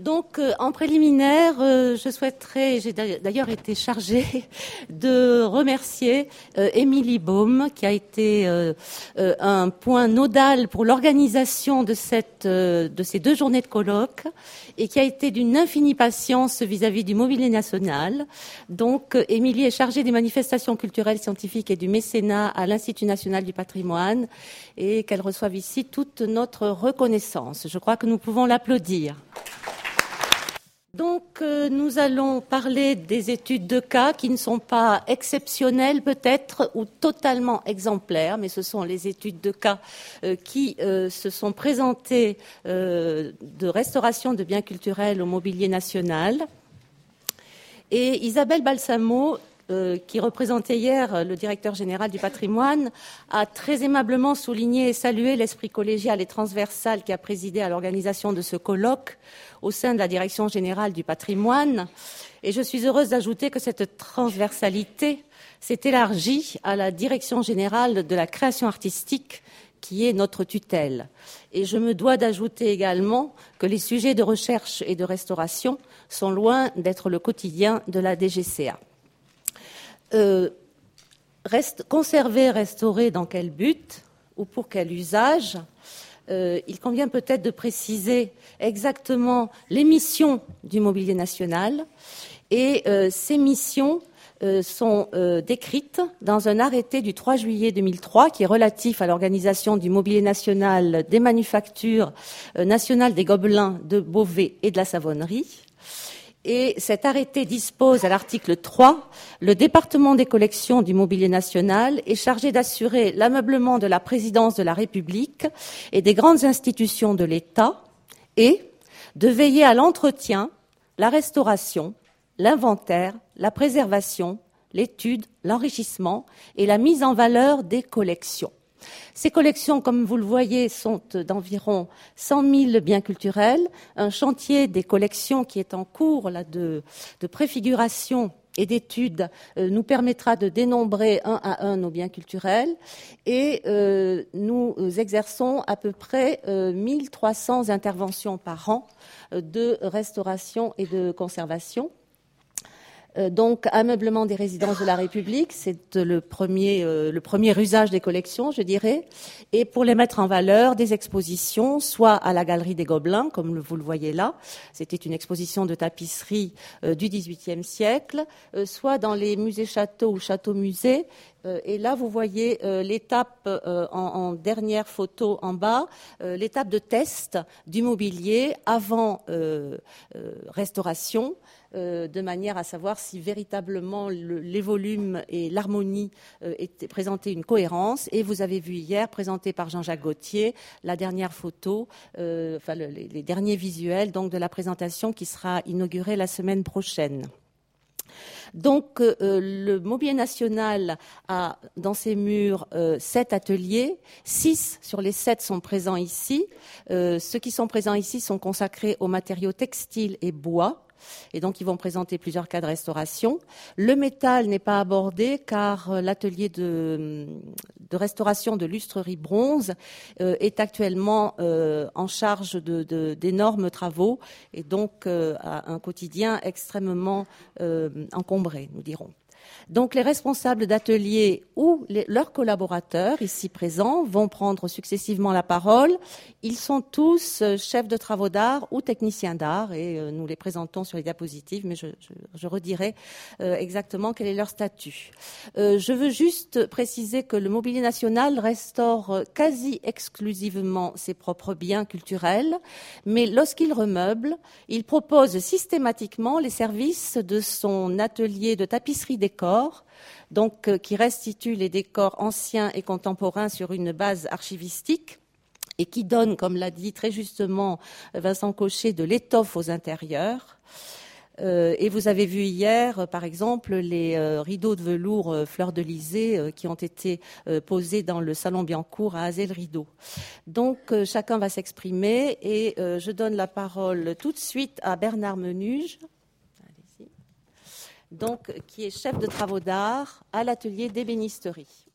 Donc, euh, en préliminaire, euh, je souhaiterais, j'ai d'ailleurs été chargée de remercier euh, Émilie Baum, qui a été un point nodal pour l'organisation de ces deux journées de colloque et qui a été d'une infinie patience vis-à-vis du mobilier national. Donc, Émilie est chargée des manifestations culturelles, scientifiques et du mécénat à l'Institut national du patrimoine et qu'elle reçoive ici toute notre reconnaissance. Je crois que nous pouvons l'applaudir. Donc, euh, nous allons parler des études de cas qui ne sont pas exceptionnelles peut-être ou totalement exemplaires, mais ce sont les études de cas euh, qui euh, se sont présentées de restauration de biens culturels au mobilier national. Et Isabelle Balsamo euh, qui représentait hier le directeur général du patrimoine, a très aimablement souligné et salué l'esprit collégial et transversal qui a présidé à l'organisation de ce colloque au sein de la direction générale du patrimoine. Et je suis heureuse d'ajouter que cette transversalité s'est élargie à la direction générale de la création artistique qui est notre tutelle. Et je me dois d'ajouter également que les sujets de recherche et de restauration sont loin d'être le quotidien de la DGCA. Euh, reste, conserver, restaurer, dans quel but ou pour quel usage euh, Il convient peut-être de préciser exactement les missions du mobilier national. Et euh, ces missions sont décrites dans un arrêté du 3 juillet 2003 qui est relatif à l'organisation du mobilier national des manufactures nationales des Gobelins, de Beauvais et de la Savonnerie. Et cet arrêté dispose à l'article 3, le département des collections du mobilier national est chargé d'assurer l'ameublement de la présidence de la République et des grandes institutions de l'État et de veiller à l'entretien, la restauration, l'inventaire, la préservation, l'étude, l'enrichissement et la mise en valeur des collections. Ces collections, comme vous le voyez, sont d'environ 100 000 biens culturels. Un chantier des collections qui est en cours de, préfiguration et d'études euh, nous permettra de dénombrer un à un nos biens culturels et euh, nous exerçons à peu près 1300 euh, interventions par an de restauration et de conservation. Euh, donc, ameublement des résidences de la République, c'est le premier, euh, le premier usage des collections, je dirais. Et pour les mettre en valeur, des expositions, soit à la Galerie des Gobelins, comme vous le voyez là, c'était une exposition de tapisserie euh, du XVIIIe siècle, soit dans les musées-châteaux ou châteaux-musées. et là, vous voyez l'étape en, dernière photo en bas, l'étape de test du mobilier avant restauration. Euh, de manière à savoir si véritablement les volumes et l'harmonie euh, étaient présentaient une cohérence. Et vous avez vu hier, présenté par Jean-Jacques Gauthier, la dernière photo, euh, enfin les, derniers visuels de la présentation qui sera inaugurée la semaine prochaine. Donc, le Mobilier National a dans ses murs sept ateliers. Six sur les sept sont présents ici. ceux qui sont présents ici sont consacrés aux matériaux textiles et bois. Et donc, ils vont présenter plusieurs cas de restauration. Le métal n'est pas abordé car euh, l'atelier de, restauration de lustrerie bronze euh, est actuellement euh, en charge d'énormes travaux et donc a un quotidien extrêmement encombré, nous dirons. Donc les responsables d'ateliers ou leurs collaborateurs ici présents vont prendre successivement la parole. Ils sont tous euh, chefs de travaux d'art ou techniciens d'art et euh, nous les présentons sur les diapositives, mais je, redirai euh, exactement quel est leur statut. je veux juste préciser que le Mobilier National restaure quasi exclusivement ses propres biens culturels, mais lorsqu'il remeuble, il propose systématiquement les services de son atelier de tapisserie décor donc euh, qui restitue les décors anciens et contemporains sur une base archivistique et qui donne, comme l'a dit très justement Vincent Cochet, de l'étoffe aux intérieurs. Euh, et vous avez vu hier, par exemple, les euh, rideaux de velours fleurs de lysée qui ont été posés dans le salon Biancourt à Azel Rideau. Donc chacun va s'exprimer et je donne la parole tout de suite à Bernard Menuge donc, qui est chef de travaux d'art à l'atelier d'ébénisterie.